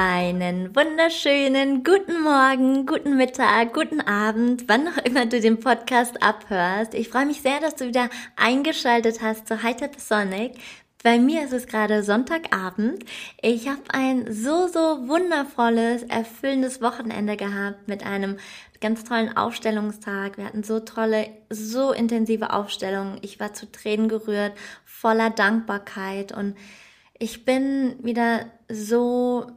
Einen wunderschönen guten Morgen, guten Mittag, guten Abend, wann auch immer du den Podcast abhörst. Ich freue mich sehr, dass du wieder eingeschaltet hast zu High Sonic. Bei mir ist es gerade Sonntagabend. Ich habe ein so, so wundervolles, erfüllendes Wochenende gehabt mit einem ganz tollen Aufstellungstag. Wir hatten so tolle, so intensive Aufstellungen. Ich war zu Tränen gerührt, voller Dankbarkeit und ich bin wieder so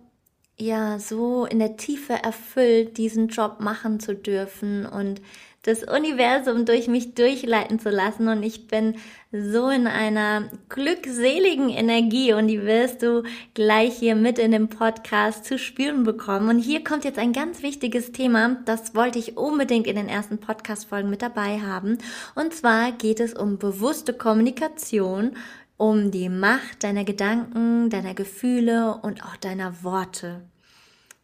ja so in der Tiefe erfüllt, diesen Job machen zu dürfen und das Universum durch mich durchleiten zu lassen. Und ich bin so in einer glückseligen Energie und die wirst du gleich hier mit in dem Podcast zu spüren bekommen. Und hier kommt jetzt ein ganz wichtiges Thema, das wollte ich unbedingt in den ersten Podcast-Folgen mit dabei haben. Und zwar geht es um bewusste Kommunikation um die Macht deiner Gedanken, deiner Gefühle und auch deiner Worte.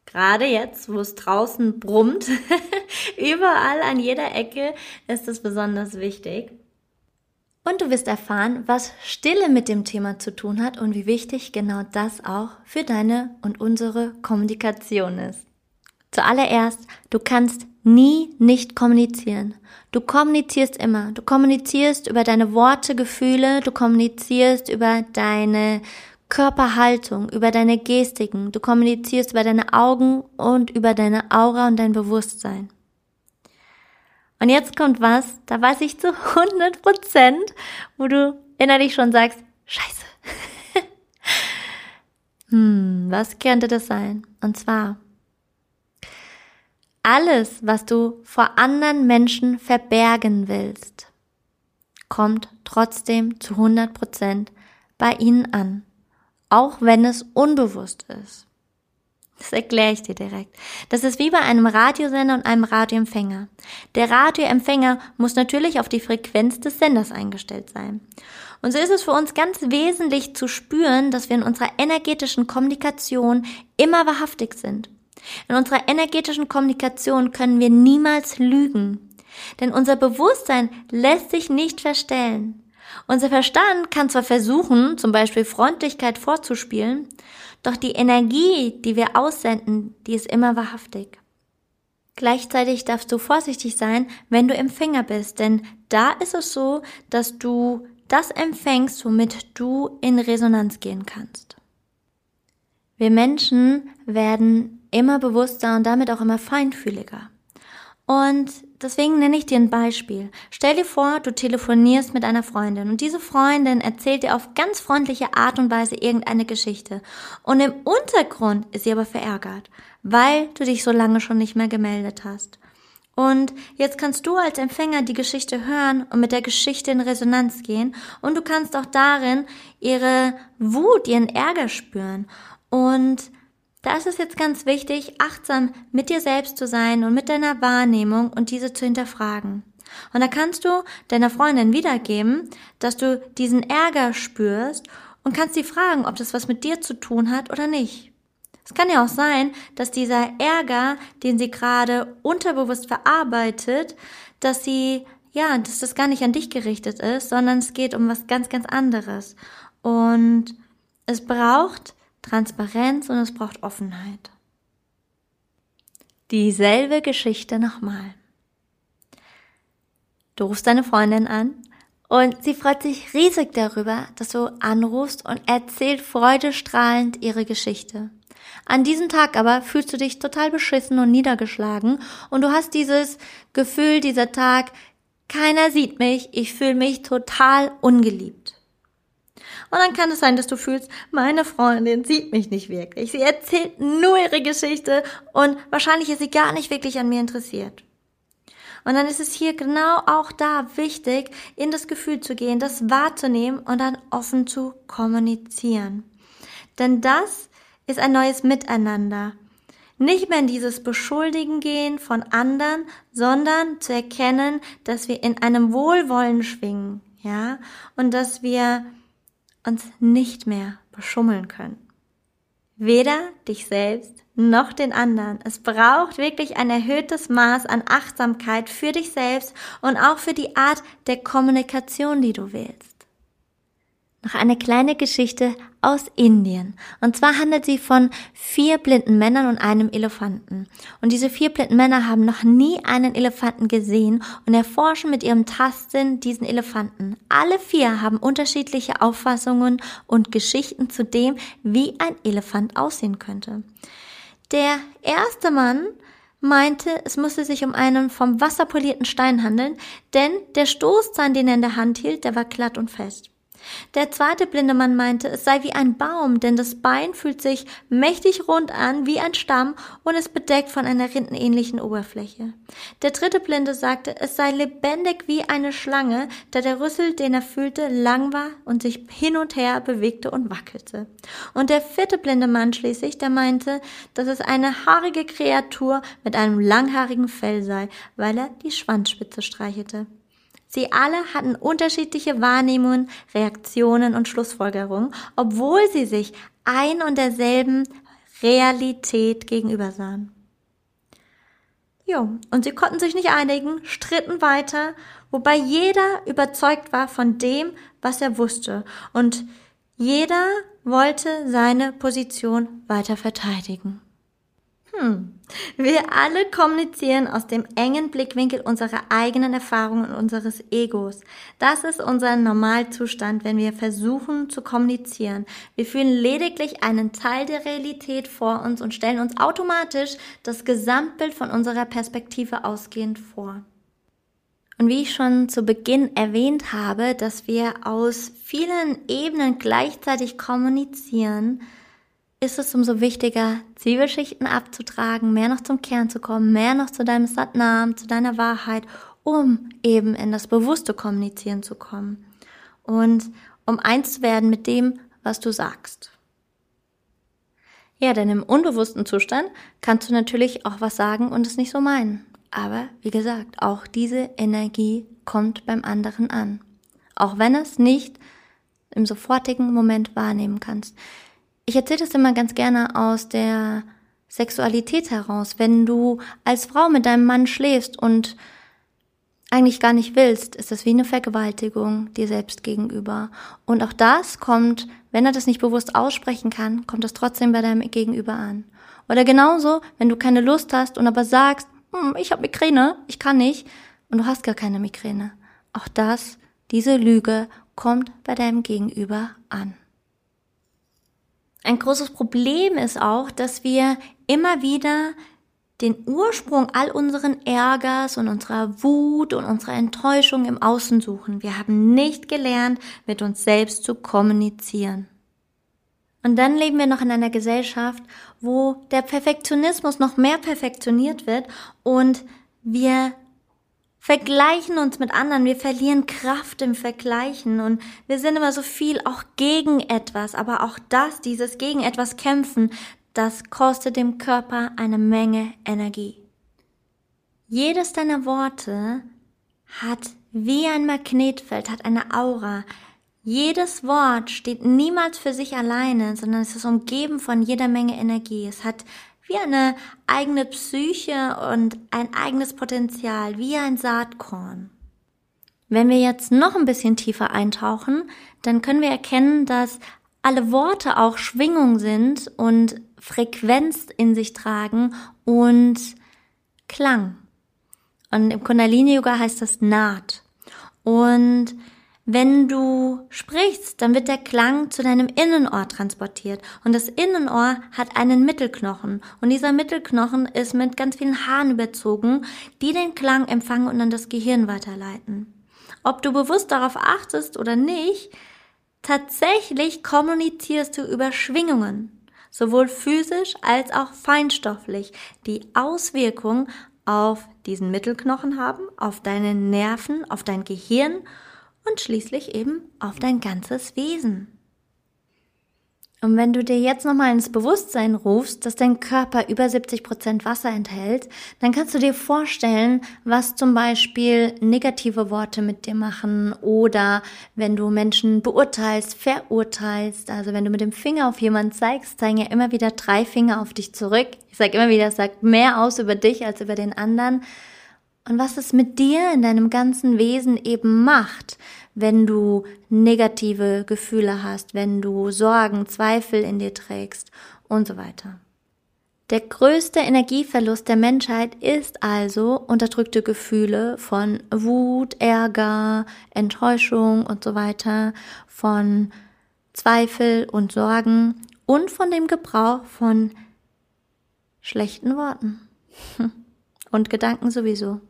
Gerade jetzt, wo es draußen brummt, überall an jeder Ecke ist es besonders wichtig. Und du wirst erfahren, was Stille mit dem Thema zu tun hat und wie wichtig genau das auch für deine und unsere Kommunikation ist. Zuallererst, du kannst nie nicht kommunizieren. Du kommunizierst immer. Du kommunizierst über deine Worte, Gefühle, du kommunizierst über deine Körperhaltung, über deine Gestiken. Du kommunizierst über deine Augen und über deine Aura und dein Bewusstsein. Und jetzt kommt was, da weiß ich zu 100 Prozent, wo du innerlich schon sagst, scheiße. hm, was könnte das sein? Und zwar, alles, was du vor anderen Menschen verbergen willst, kommt trotzdem zu 100 Prozent bei ihnen an auch wenn es unbewusst ist. Das erkläre ich dir direkt. Das ist wie bei einem Radiosender und einem Radioempfänger. Der Radioempfänger muss natürlich auf die Frequenz des Senders eingestellt sein. Und so ist es für uns ganz wesentlich zu spüren, dass wir in unserer energetischen Kommunikation immer wahrhaftig sind. In unserer energetischen Kommunikation können wir niemals lügen. Denn unser Bewusstsein lässt sich nicht verstellen. Unser Verstand kann zwar versuchen, zum Beispiel Freundlichkeit vorzuspielen, doch die Energie, die wir aussenden, die ist immer wahrhaftig. Gleichzeitig darfst du vorsichtig sein, wenn du Empfänger bist, denn da ist es so, dass du das empfängst, womit du in Resonanz gehen kannst. Wir Menschen werden immer bewusster und damit auch immer feinfühliger. Und deswegen nenne ich dir ein Beispiel. Stell dir vor, du telefonierst mit einer Freundin und diese Freundin erzählt dir auf ganz freundliche Art und Weise irgendeine Geschichte. Und im Untergrund ist sie aber verärgert, weil du dich so lange schon nicht mehr gemeldet hast. Und jetzt kannst du als Empfänger die Geschichte hören und mit der Geschichte in Resonanz gehen und du kannst auch darin ihre Wut, ihren Ärger spüren. Und da ist es jetzt ganz wichtig, achtsam mit dir selbst zu sein und mit deiner Wahrnehmung und diese zu hinterfragen. Und da kannst du deiner Freundin wiedergeben, dass du diesen Ärger spürst und kannst sie fragen, ob das was mit dir zu tun hat oder nicht. Es kann ja auch sein, dass dieser Ärger, den sie gerade unterbewusst verarbeitet, dass sie, ja, dass das gar nicht an dich gerichtet ist, sondern es geht um was ganz, ganz anderes. Und es braucht Transparenz und es braucht Offenheit. Dieselbe Geschichte nochmal. Du rufst deine Freundin an und sie freut sich riesig darüber, dass du anrufst und erzählt freudestrahlend ihre Geschichte. An diesem Tag aber fühlst du dich total beschissen und niedergeschlagen und du hast dieses Gefühl, dieser Tag, keiner sieht mich, ich fühle mich total ungeliebt. Und dann kann es sein, dass du fühlst, meine Freundin sieht mich nicht wirklich. Sie erzählt nur ihre Geschichte und wahrscheinlich ist sie gar nicht wirklich an mir interessiert. Und dann ist es hier genau auch da wichtig, in das Gefühl zu gehen, das wahrzunehmen und dann offen zu kommunizieren. Denn das ist ein neues Miteinander. Nicht mehr in dieses Beschuldigen gehen von anderen, sondern zu erkennen, dass wir in einem Wohlwollen schwingen, ja, und dass wir uns nicht mehr beschummeln können. Weder dich selbst noch den anderen. Es braucht wirklich ein erhöhtes Maß an Achtsamkeit für dich selbst und auch für die Art der Kommunikation, die du wählst. Noch eine kleine Geschichte aus Indien. Und zwar handelt sie von vier blinden Männern und einem Elefanten. Und diese vier blinden Männer haben noch nie einen Elefanten gesehen und erforschen mit ihrem Tastsinn diesen Elefanten. Alle vier haben unterschiedliche Auffassungen und Geschichten zu dem, wie ein Elefant aussehen könnte. Der erste Mann meinte, es musste sich um einen vom Wasser polierten Stein handeln, denn der Stoßzahn, den er in der Hand hielt, der war glatt und fest. Der zweite blinde Mann meinte, es sei wie ein Baum, denn das Bein fühlt sich mächtig rund an, wie ein Stamm, und ist bedeckt von einer rindenähnlichen Oberfläche. Der dritte Blinde sagte, es sei lebendig wie eine Schlange, da der Rüssel, den er fühlte, lang war und sich hin und her bewegte und wackelte. Und der vierte blinde Mann schließlich, der meinte, dass es eine haarige Kreatur mit einem langhaarigen Fell sei, weil er die Schwanzspitze streichelte. Sie alle hatten unterschiedliche Wahrnehmungen, Reaktionen und Schlussfolgerungen, obwohl sie sich ein und derselben Realität gegenüber sahen. Jo, und sie konnten sich nicht einigen, stritten weiter, wobei jeder überzeugt war von dem, was er wusste, und jeder wollte seine Position weiter verteidigen. Hm. Wir alle kommunizieren aus dem engen Blickwinkel unserer eigenen Erfahrungen und unseres Egos. Das ist unser Normalzustand, wenn wir versuchen zu kommunizieren. Wir fühlen lediglich einen Teil der Realität vor uns und stellen uns automatisch das Gesamtbild von unserer Perspektive ausgehend vor. Und wie ich schon zu Beginn erwähnt habe, dass wir aus vielen Ebenen gleichzeitig kommunizieren, ist es umso wichtiger, Zwiebelschichten abzutragen, mehr noch zum Kern zu kommen, mehr noch zu deinem Satnam, zu deiner Wahrheit, um eben in das bewusste Kommunizieren zu kommen und um eins zu werden mit dem, was du sagst. Ja, denn im unbewussten Zustand kannst du natürlich auch was sagen und es nicht so meinen. Aber wie gesagt, auch diese Energie kommt beim anderen an. Auch wenn es nicht im sofortigen Moment wahrnehmen kannst. Ich erzähle das immer ganz gerne aus der Sexualität heraus. Wenn du als Frau mit deinem Mann schläfst und eigentlich gar nicht willst, ist das wie eine Vergewaltigung dir selbst gegenüber. Und auch das kommt, wenn er das nicht bewusst aussprechen kann, kommt das trotzdem bei deinem Gegenüber an. Oder genauso, wenn du keine Lust hast und aber sagst, hm, ich habe Migräne, ich kann nicht, und du hast gar keine Migräne. Auch das, diese Lüge, kommt bei deinem Gegenüber an. Ein großes Problem ist auch, dass wir immer wieder den Ursprung all unseren Ärgers und unserer Wut und unserer Enttäuschung im Außen suchen. Wir haben nicht gelernt, mit uns selbst zu kommunizieren. Und dann leben wir noch in einer Gesellschaft, wo der Perfektionismus noch mehr perfektioniert wird und wir vergleichen uns mit anderen, wir verlieren Kraft im Vergleichen und wir sind immer so viel auch gegen etwas, aber auch das, dieses gegen etwas kämpfen, das kostet dem Körper eine Menge Energie. Jedes deiner Worte hat wie ein Magnetfeld, hat eine Aura. Jedes Wort steht niemals für sich alleine, sondern es ist umgeben von jeder Menge Energie. Es hat wie eine eigene Psyche und ein eigenes Potenzial, wie ein Saatkorn. Wenn wir jetzt noch ein bisschen tiefer eintauchen, dann können wir erkennen, dass alle Worte auch Schwingung sind und Frequenz in sich tragen und Klang. Und im Kundalini Yoga heißt das Naht. Und wenn du sprichst, dann wird der Klang zu deinem Innenohr transportiert. Und das Innenohr hat einen Mittelknochen. Und dieser Mittelknochen ist mit ganz vielen Haaren überzogen, die den Klang empfangen und an das Gehirn weiterleiten. Ob du bewusst darauf achtest oder nicht, tatsächlich kommunizierst du über Schwingungen. Sowohl physisch als auch feinstofflich, die Auswirkungen auf diesen Mittelknochen haben, auf deine Nerven, auf dein Gehirn und schließlich eben auf dein ganzes Wesen. Und wenn du dir jetzt nochmal ins Bewusstsein rufst, dass dein Körper über 70 Prozent Wasser enthält, dann kannst du dir vorstellen, was zum Beispiel negative Worte mit dir machen oder wenn du Menschen beurteilst, verurteilst, also wenn du mit dem Finger auf jemanden zeigst, zeigen ja immer wieder drei Finger auf dich zurück. Ich sage immer wieder, es sagt mehr aus über dich als über den anderen. Und was es mit dir in deinem ganzen Wesen eben macht, wenn du negative Gefühle hast, wenn du Sorgen, Zweifel in dir trägst und so weiter. Der größte Energieverlust der Menschheit ist also unterdrückte Gefühle von Wut, Ärger, Enttäuschung und so weiter, von Zweifel und Sorgen und von dem Gebrauch von schlechten Worten und Gedanken sowieso.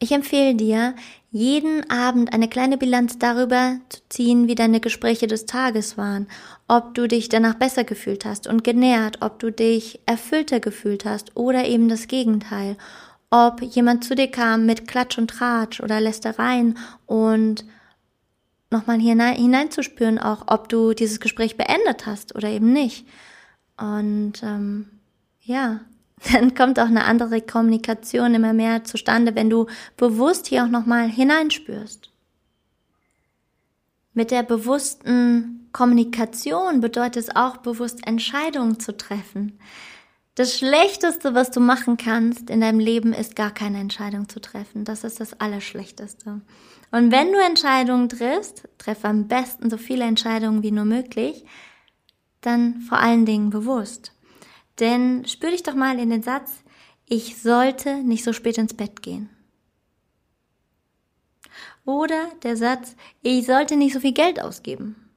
Ich empfehle dir, jeden Abend eine kleine Bilanz darüber zu ziehen, wie deine Gespräche des Tages waren, ob du dich danach besser gefühlt hast und genährt, ob du dich erfüllter gefühlt hast oder eben das Gegenteil, ob jemand zu dir kam mit Klatsch und Tratsch oder Lästereien und nochmal hinein, hineinzuspüren auch, ob du dieses Gespräch beendet hast oder eben nicht. Und ähm, ja, dann kommt auch eine andere Kommunikation immer mehr zustande, wenn du bewusst hier auch nochmal hineinspürst. Mit der bewussten Kommunikation bedeutet es auch bewusst Entscheidungen zu treffen. Das Schlechteste, was du machen kannst in deinem Leben, ist gar keine Entscheidung zu treffen. Das ist das Allerschlechteste. Und wenn du Entscheidungen triffst, treffe am besten so viele Entscheidungen wie nur möglich, dann vor allen Dingen bewusst. Denn spür dich doch mal in den Satz, ich sollte nicht so spät ins Bett gehen. Oder der Satz, ich sollte nicht so viel Geld ausgeben.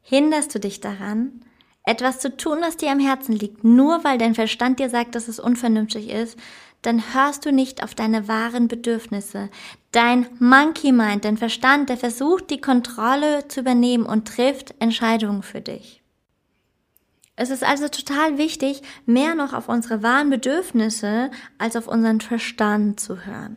Hinderst du dich daran, etwas zu tun, was dir am Herzen liegt, nur weil dein Verstand dir sagt, dass es unvernünftig ist, dann hörst du nicht auf deine wahren Bedürfnisse. Dein Monkey Mind, dein Verstand, der versucht, die Kontrolle zu übernehmen und trifft Entscheidungen für dich. Es ist also total wichtig, mehr noch auf unsere wahren Bedürfnisse als auf unseren Verstand zu hören.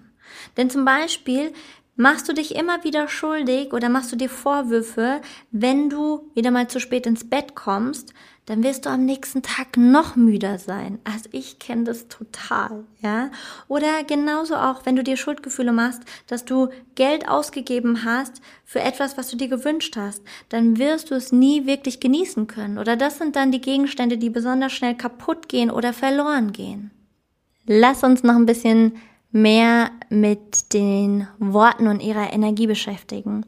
Denn zum Beispiel machst du dich immer wieder schuldig oder machst du dir Vorwürfe, wenn du wieder mal zu spät ins Bett kommst, dann wirst du am nächsten Tag noch müder sein. Also ich kenne das total, ja. Oder genauso auch, wenn du dir Schuldgefühle machst, dass du Geld ausgegeben hast für etwas, was du dir gewünscht hast, dann wirst du es nie wirklich genießen können. Oder das sind dann die Gegenstände, die besonders schnell kaputt gehen oder verloren gehen. Lass uns noch ein bisschen mehr mit den Worten und ihrer Energie beschäftigen.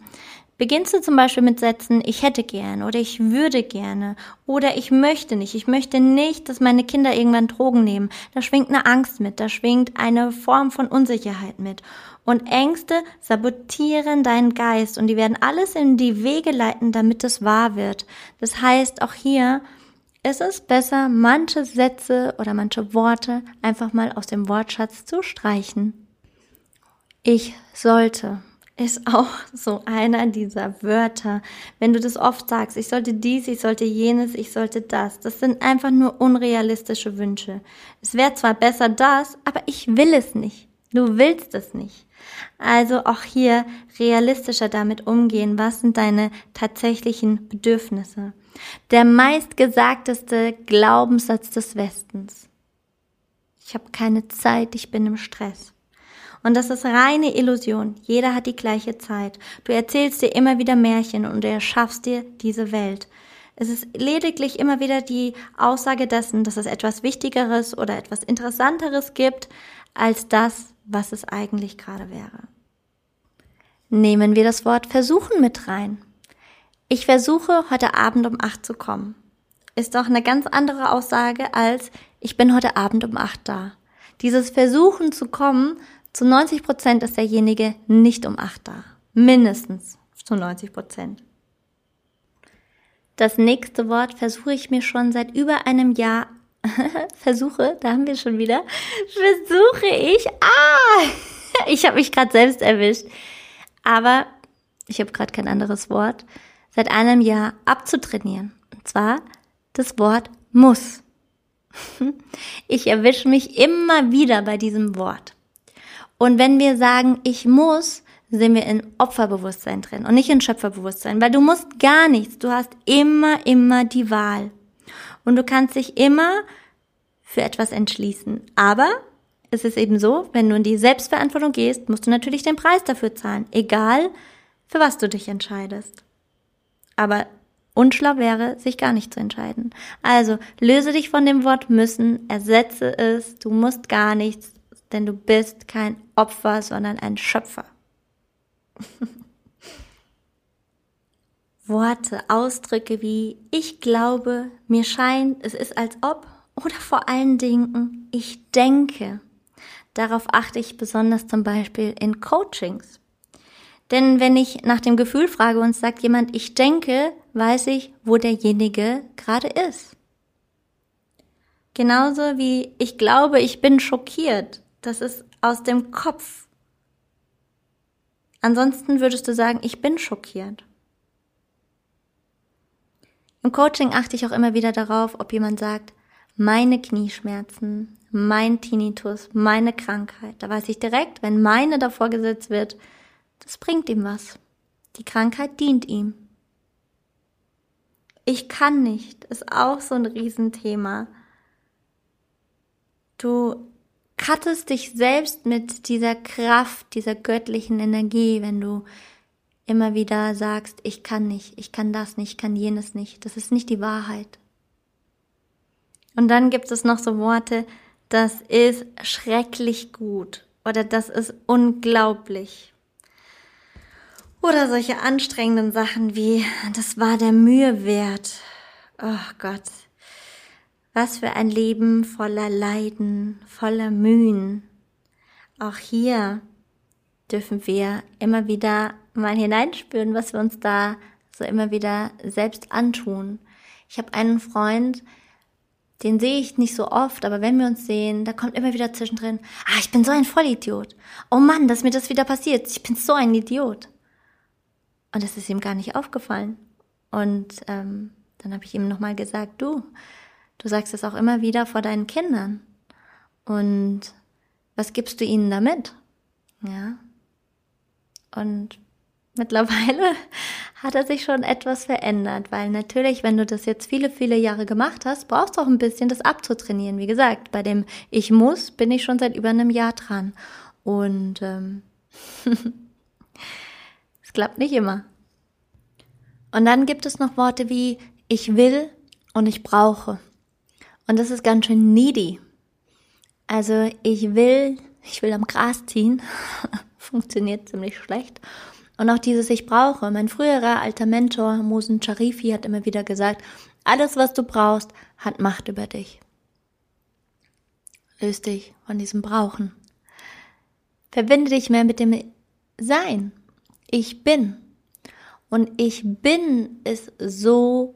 Beginnst du zum Beispiel mit Sätzen, ich hätte gern oder ich würde gerne oder ich möchte nicht, ich möchte nicht, dass meine Kinder irgendwann Drogen nehmen. Da schwingt eine Angst mit, da schwingt eine Form von Unsicherheit mit. Und Ängste sabotieren deinen Geist und die werden alles in die Wege leiten, damit es wahr wird. Das heißt, auch hier ist es besser, manche Sätze oder manche Worte einfach mal aus dem Wortschatz zu streichen. Ich sollte ist auch so einer dieser Wörter. Wenn du das oft sagst, ich sollte dies, ich sollte jenes, ich sollte das. Das sind einfach nur unrealistische Wünsche. Es wäre zwar besser das, aber ich will es nicht. Du willst es nicht. Also auch hier realistischer damit umgehen. Was sind deine tatsächlichen Bedürfnisse? Der meistgesagteste Glaubenssatz des Westens. Ich habe keine Zeit, ich bin im Stress. Und das ist reine Illusion. Jeder hat die gleiche Zeit. Du erzählst dir immer wieder Märchen und du erschaffst dir diese Welt. Es ist lediglich immer wieder die Aussage dessen, dass es etwas Wichtigeres oder etwas Interessanteres gibt als das, was es eigentlich gerade wäre. Nehmen wir das Wort versuchen mit rein. Ich versuche heute Abend um acht zu kommen. Ist doch eine ganz andere Aussage als ich bin heute Abend um acht da. Dieses Versuchen zu kommen zu 90 Prozent ist derjenige nicht um acht da. Mindestens zu 90 Prozent. Das nächste Wort versuche ich mir schon seit über einem Jahr. versuche, da haben wir schon wieder. Versuche ich. Ah! Ich habe mich gerade selbst erwischt. Aber ich habe gerade kein anderes Wort. Seit einem Jahr abzutrainieren. Und zwar das Wort muss. Ich erwische mich immer wieder bei diesem Wort. Und wenn wir sagen, ich muss, sind wir in Opferbewusstsein drin und nicht in Schöpferbewusstsein, weil du musst gar nichts. Du hast immer, immer die Wahl. Und du kannst dich immer für etwas entschließen. Aber es ist eben so, wenn du in die Selbstverantwortung gehst, musst du natürlich den Preis dafür zahlen. Egal, für was du dich entscheidest. Aber unschlau wäre, sich gar nicht zu entscheiden. Also löse dich von dem Wort müssen, ersetze es, du musst gar nichts, denn du bist kein Opfer, sondern ein Schöpfer. Worte, Ausdrücke wie ich glaube, mir scheint, es ist als ob oder vor allen Dingen ich denke. Darauf achte ich besonders zum Beispiel in Coachings. Denn wenn ich nach dem Gefühl frage und sagt jemand, ich denke, weiß ich, wo derjenige gerade ist. Genauso wie ich glaube, ich bin schockiert. Das ist aus dem Kopf. Ansonsten würdest du sagen, ich bin schockiert. Im Coaching achte ich auch immer wieder darauf, ob jemand sagt, meine Knieschmerzen, mein Tinnitus, meine Krankheit. Da weiß ich direkt, wenn meine davor gesetzt wird, das bringt ihm was. Die Krankheit dient ihm. Ich kann nicht, ist auch so ein Riesenthema. Du cuttest dich selbst mit dieser Kraft, dieser göttlichen Energie, wenn du immer wieder sagst, ich kann nicht, ich kann das nicht, ich kann jenes nicht. Das ist nicht die Wahrheit. Und dann gibt es noch so Worte, das ist schrecklich gut oder das ist unglaublich. Oder solche anstrengenden Sachen wie, das war der Mühe wert. Oh Gott. Was für ein Leben voller Leiden, voller Mühen. Auch hier dürfen wir immer wieder mal hineinspüren, was wir uns da so immer wieder selbst antun. Ich habe einen Freund, den sehe ich nicht so oft, aber wenn wir uns sehen, da kommt immer wieder zwischendrin, ah, ich bin so ein Vollidiot. Oh Mann, dass mir das wieder passiert. Ich bin so ein Idiot. Und das ist ihm gar nicht aufgefallen. Und ähm, dann habe ich ihm nochmal gesagt, du, du sagst es auch immer wieder vor deinen Kindern. Und was gibst du ihnen damit? Ja. Und mittlerweile hat er sich schon etwas verändert, weil natürlich, wenn du das jetzt viele, viele Jahre gemacht hast, brauchst du auch ein bisschen das abzutrainieren. Wie gesagt, bei dem Ich muss bin ich schon seit über einem Jahr dran. Und ähm, klappt nicht immer. Und dann gibt es noch Worte wie ich will und ich brauche. Und das ist ganz schön needy. Also ich will, ich will am Gras ziehen. Funktioniert ziemlich schlecht. Und auch dieses Ich brauche. Mein früherer alter Mentor, Mosen Charifi, hat immer wieder gesagt, alles, was du brauchst, hat Macht über dich. Löst dich von diesem Brauchen. Verbinde dich mehr mit dem Sein ich bin. Und ich bin ist so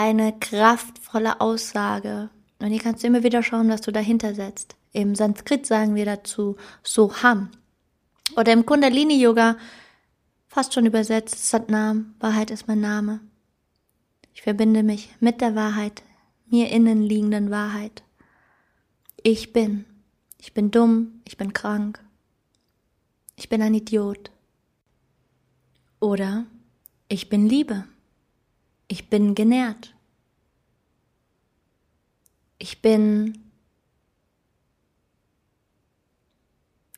eine kraftvolle Aussage. Und hier kannst du immer wieder schauen, was du dahinter setzt. Im Sanskrit sagen wir dazu Soham. Oder im Kundalini-Yoga fast schon übersetzt Satnam, Wahrheit ist mein Name. Ich verbinde mich mit der Wahrheit, mir innen liegenden Wahrheit. Ich bin. Ich bin dumm, ich bin krank. Ich bin ein Idiot. Oder ich bin Liebe. Ich bin genährt. Ich bin.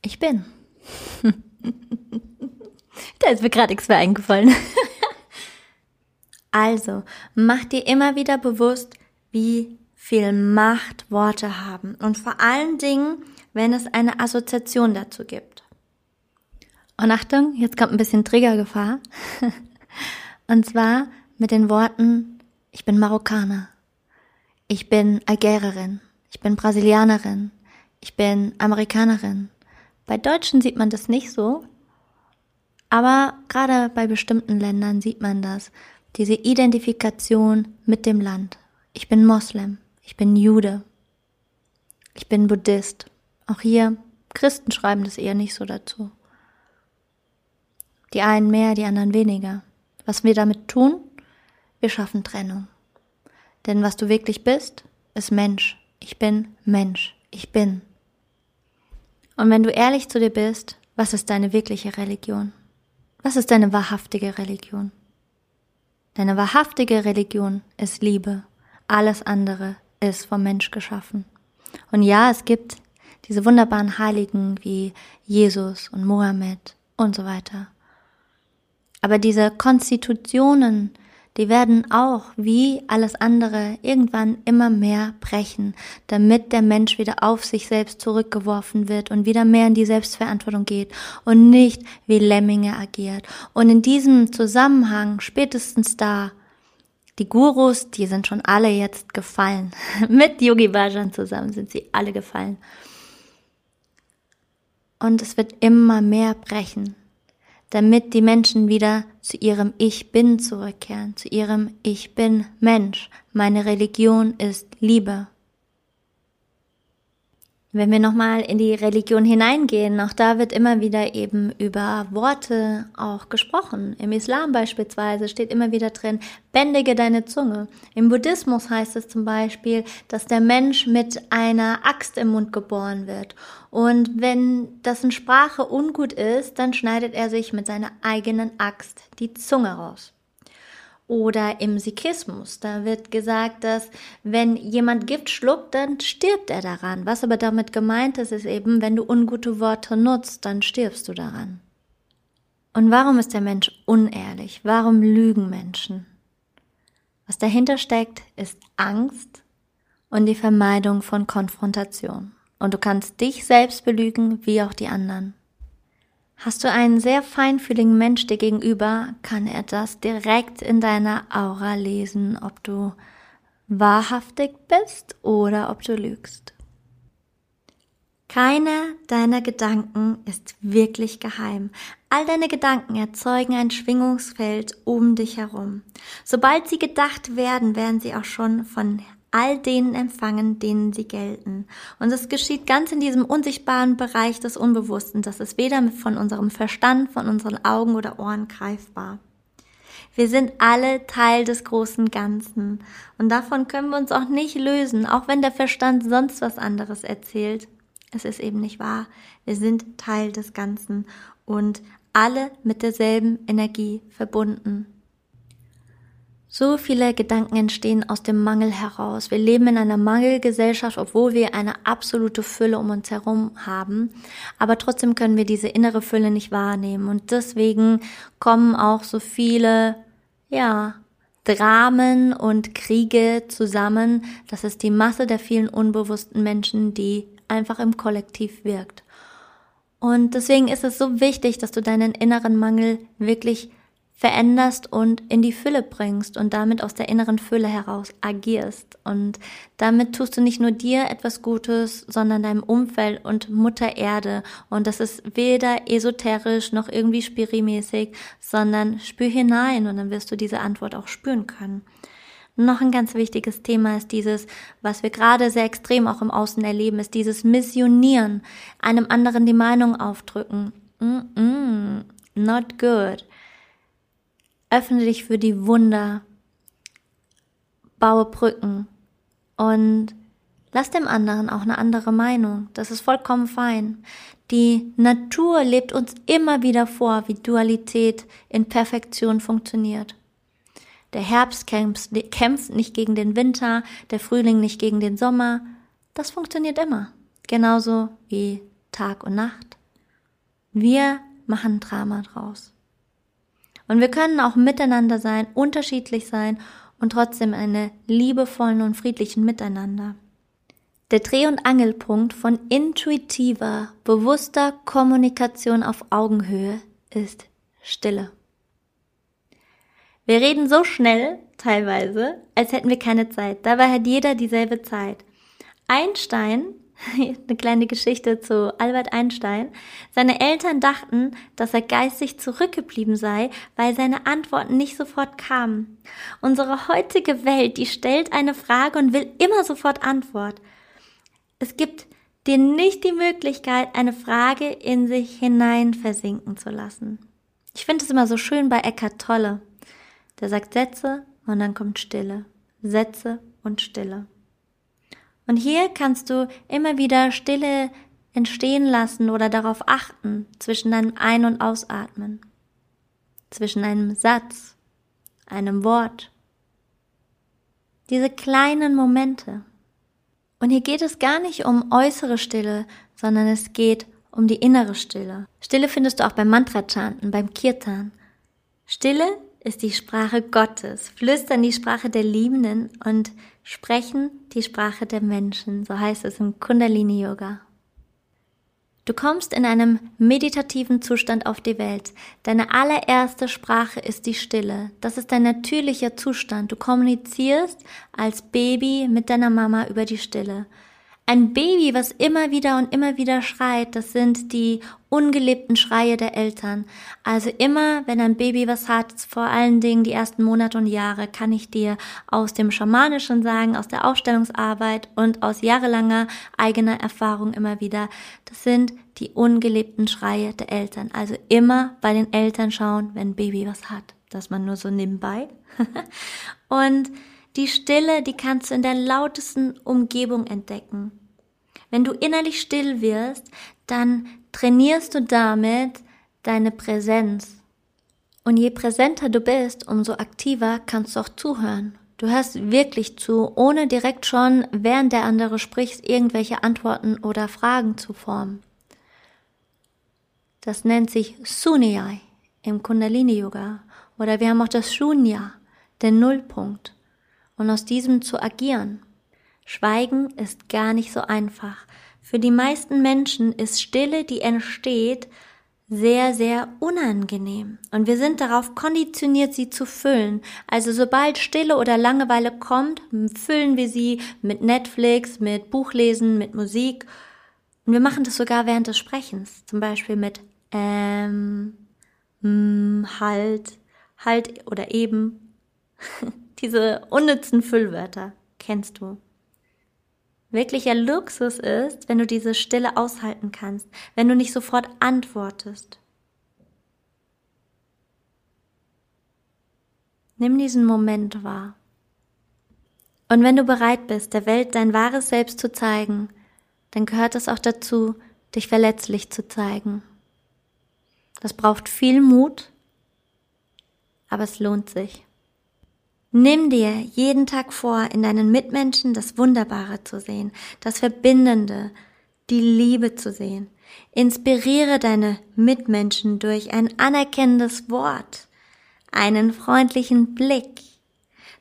Ich bin. da ist mir gerade nichts mehr eingefallen. also, mach dir immer wieder bewusst, wie viel Macht Worte haben. Und vor allen Dingen, wenn es eine Assoziation dazu gibt. Und Achtung, jetzt kommt ein bisschen Triggergefahr. Und zwar mit den Worten, ich bin Marokkaner, ich bin Algererin, ich bin Brasilianerin, ich bin Amerikanerin. Bei Deutschen sieht man das nicht so, aber gerade bei bestimmten Ländern sieht man das, diese Identifikation mit dem Land. Ich bin Moslem, ich bin Jude, ich bin Buddhist. Auch hier, Christen schreiben das eher nicht so dazu. Die einen mehr, die anderen weniger. Was wir damit tun? Wir schaffen Trennung. Denn was du wirklich bist, ist Mensch. Ich bin Mensch. Ich bin. Und wenn du ehrlich zu dir bist, Was ist deine wirkliche Religion? Was ist deine wahrhaftige Religion? Deine wahrhaftige Religion ist Liebe. Alles andere ist vom Mensch geschaffen. Und ja, es gibt diese wunderbaren Heiligen wie Jesus und Mohammed und so weiter. Aber diese Konstitutionen, die werden auch wie alles andere irgendwann immer mehr brechen, damit der Mensch wieder auf sich selbst zurückgeworfen wird und wieder mehr in die Selbstverantwortung geht und nicht wie Lemminge agiert. Und in diesem Zusammenhang, spätestens da, die Gurus, die sind schon alle jetzt gefallen. Mit Yogi Bhajan zusammen sind sie alle gefallen. Und es wird immer mehr brechen damit die Menschen wieder zu ihrem Ich bin zurückkehren, zu ihrem Ich bin Mensch. Meine Religion ist Liebe. Wenn wir nochmal in die Religion hineingehen, auch da wird immer wieder eben über Worte auch gesprochen. Im Islam beispielsweise steht immer wieder drin, bändige deine Zunge. Im Buddhismus heißt es zum Beispiel, dass der Mensch mit einer Axt im Mund geboren wird. Und wenn das in Sprache ungut ist, dann schneidet er sich mit seiner eigenen Axt die Zunge raus. Oder im Sikhismus, da wird gesagt, dass wenn jemand Gift schluckt, dann stirbt er daran. Was aber damit gemeint ist, ist eben, wenn du ungute Worte nutzt, dann stirbst du daran. Und warum ist der Mensch unehrlich? Warum lügen Menschen? Was dahinter steckt, ist Angst und die Vermeidung von Konfrontation. Und du kannst dich selbst belügen, wie auch die anderen. Hast du einen sehr feinfühligen Mensch dir gegenüber, kann er das direkt in deiner Aura lesen, ob du wahrhaftig bist oder ob du lügst. Keiner deiner Gedanken ist wirklich geheim. All deine Gedanken erzeugen ein Schwingungsfeld um dich herum. Sobald sie gedacht werden, werden sie auch schon von all denen empfangen, denen sie gelten. Und es geschieht ganz in diesem unsichtbaren Bereich des Unbewussten. Das ist weder von unserem Verstand, von unseren Augen oder Ohren greifbar. Wir sind alle Teil des großen Ganzen. Und davon können wir uns auch nicht lösen, auch wenn der Verstand sonst was anderes erzählt. Es ist eben nicht wahr. Wir sind Teil des Ganzen und alle mit derselben Energie verbunden. So viele Gedanken entstehen aus dem Mangel heraus. Wir leben in einer Mangelgesellschaft, obwohl wir eine absolute Fülle um uns herum haben. Aber trotzdem können wir diese innere Fülle nicht wahrnehmen. Und deswegen kommen auch so viele, ja, Dramen und Kriege zusammen. Das ist die Masse der vielen unbewussten Menschen, die einfach im Kollektiv wirkt. Und deswegen ist es so wichtig, dass du deinen inneren Mangel wirklich veränderst und in die Fülle bringst und damit aus der inneren Fülle heraus agierst. Und damit tust du nicht nur dir etwas Gutes, sondern deinem Umfeld und Mutter Erde. Und das ist weder esoterisch noch irgendwie spirimäßig, sondern spür hinein und dann wirst du diese Antwort auch spüren können. Noch ein ganz wichtiges Thema ist dieses, was wir gerade sehr extrem auch im Außen erleben, ist dieses Missionieren, einem anderen die Meinung aufdrücken. Mm -mm, not good. Öffne dich für die Wunder. Baue Brücken. Und lass dem anderen auch eine andere Meinung. Das ist vollkommen fein. Die Natur lebt uns immer wieder vor, wie Dualität in Perfektion funktioniert. Der Herbst kämpft nicht gegen den Winter, der Frühling nicht gegen den Sommer. Das funktioniert immer. Genauso wie Tag und Nacht. Wir machen Drama draus. Und wir können auch miteinander sein, unterschiedlich sein und trotzdem eine liebevollen und friedlichen Miteinander. Der Dreh- und Angelpunkt von intuitiver, bewusster Kommunikation auf Augenhöhe ist Stille. Wir reden so schnell, teilweise, als hätten wir keine Zeit. Dabei hat jeder dieselbe Zeit. Einstein eine kleine Geschichte zu Albert Einstein. Seine Eltern dachten, dass er geistig zurückgeblieben sei, weil seine Antworten nicht sofort kamen. Unsere heutige Welt, die stellt eine Frage und will immer sofort Antwort. Es gibt dir nicht die Möglichkeit, eine Frage in sich hinein versinken zu lassen. Ich finde es immer so schön bei Eckart Tolle. Der sagt Sätze und dann kommt Stille. Sätze und Stille. Und hier kannst du immer wieder Stille entstehen lassen oder darauf achten zwischen deinem Ein- und Ausatmen, zwischen einem Satz, einem Wort. Diese kleinen Momente. Und hier geht es gar nicht um äußere Stille, sondern es geht um die innere Stille. Stille findest du auch beim Mantra-Chanten, beim Kirtan. Stille ist die Sprache Gottes, flüstern die Sprache der Liebenden und sprechen die Sprache der Menschen, so heißt es im Kundalini Yoga. Du kommst in einem meditativen Zustand auf die Welt. Deine allererste Sprache ist die Stille. Das ist dein natürlicher Zustand. Du kommunizierst als Baby mit deiner Mama über die Stille. Ein Baby, was immer wieder und immer wieder schreit, das sind die ungelebten Schreie der Eltern. Also immer, wenn ein Baby was hat, vor allen Dingen die ersten Monate und Jahre, kann ich dir aus dem Schamanischen sagen, aus der Aufstellungsarbeit und aus jahrelanger eigener Erfahrung immer wieder, das sind die ungelebten Schreie der Eltern. Also immer bei den Eltern schauen, wenn ein Baby was hat. Das man nur so nebenbei. und die Stille, die kannst du in der lautesten Umgebung entdecken. Wenn du innerlich still wirst, dann trainierst du damit deine Präsenz. Und je präsenter du bist, umso aktiver kannst du auch zuhören. Du hörst wirklich zu, ohne direkt schon, während der andere spricht, irgendwelche Antworten oder Fragen zu formen. Das nennt sich Sunyai im Kundalini Yoga. Oder wir haben auch das Shunya, den Nullpunkt und aus diesem zu agieren. Schweigen ist gar nicht so einfach. Für die meisten Menschen ist Stille, die entsteht, sehr, sehr unangenehm. Und wir sind darauf konditioniert, sie zu füllen. Also sobald Stille oder Langeweile kommt, füllen wir sie mit Netflix, mit Buchlesen, mit Musik. Und wir machen das sogar während des Sprechens. Zum Beispiel mit ähm, mm, halt, halt oder eben. Diese unnützen Füllwörter kennst du. Wirklicher Luxus ist, wenn du diese Stille aushalten kannst, wenn du nicht sofort antwortest. Nimm diesen Moment wahr. Und wenn du bereit bist, der Welt dein wahres Selbst zu zeigen, dann gehört es auch dazu, dich verletzlich zu zeigen. Das braucht viel Mut, aber es lohnt sich. Nimm dir jeden Tag vor, in deinen Mitmenschen das Wunderbare zu sehen, das Verbindende, die Liebe zu sehen. Inspiriere deine Mitmenschen durch ein anerkennendes Wort, einen freundlichen Blick,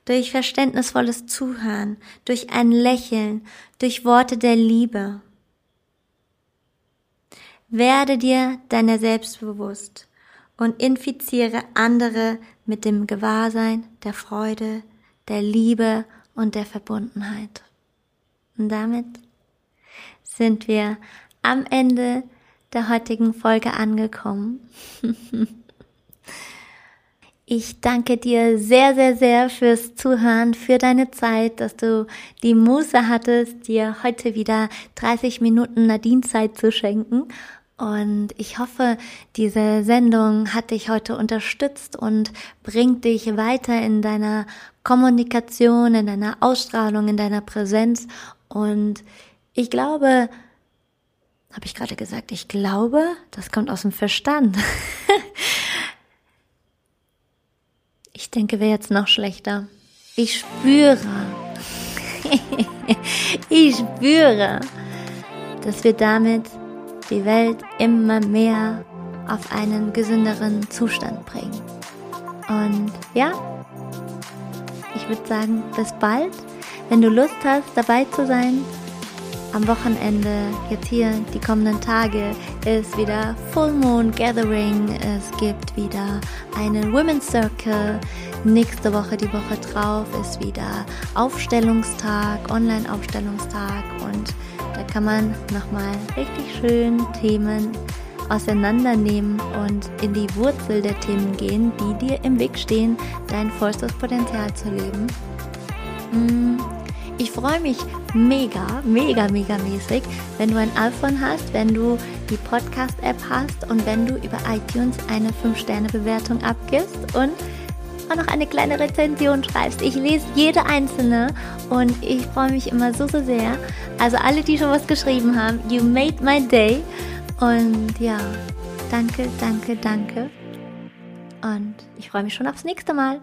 durch verständnisvolles Zuhören, durch ein Lächeln, durch Worte der Liebe. Werde dir deiner selbst bewusst und infiziere andere mit dem Gewahrsein der Freude, der Liebe und der Verbundenheit. Und damit sind wir am Ende der heutigen Folge angekommen. Ich danke dir sehr, sehr, sehr fürs Zuhören, für deine Zeit, dass du die Muße hattest, dir heute wieder 30 Minuten Nadine-Zeit zu schenken und ich hoffe, diese Sendung hat dich heute unterstützt und bringt dich weiter in deiner Kommunikation, in deiner Ausstrahlung, in deiner Präsenz. Und ich glaube, habe ich gerade gesagt, ich glaube, das kommt aus dem Verstand. ich denke, wäre jetzt noch schlechter. Ich spüre, ich spüre, dass wir damit die Welt immer mehr auf einen gesünderen Zustand bringen. Und ja, ich würde sagen, bis bald. Wenn du Lust hast, dabei zu sein, am Wochenende, jetzt hier die kommenden Tage, ist wieder Full Moon Gathering. Es gibt wieder einen Women's Circle. Nächste Woche, die Woche drauf, ist wieder Aufstellungstag, Online-Aufstellungstag und da kann man nochmal richtig schön Themen auseinandernehmen und in die Wurzel der Themen gehen, die dir im Weg stehen, dein vollstes Potenzial zu leben. Mm, ich freue mich mega, mega, mega mäßig, wenn du ein iPhone hast, wenn du die Podcast-App hast und wenn du über iTunes eine 5-Sterne-Bewertung abgibst und auch noch eine kleine Rezension schreibst. Ich lese jede einzelne und ich freue mich immer so, so sehr. Also alle, die schon was geschrieben haben, you made my day. Und ja, danke, danke, danke. Und ich freue mich schon aufs nächste Mal.